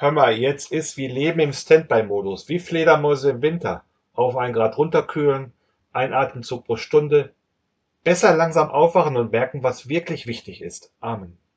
Hör mal, jetzt ist wie Leben im Standby-Modus, wie Fledermäuse im Winter. Auf ein Grad runterkühlen, ein Atemzug pro Stunde. Besser langsam aufwachen und merken, was wirklich wichtig ist. Amen.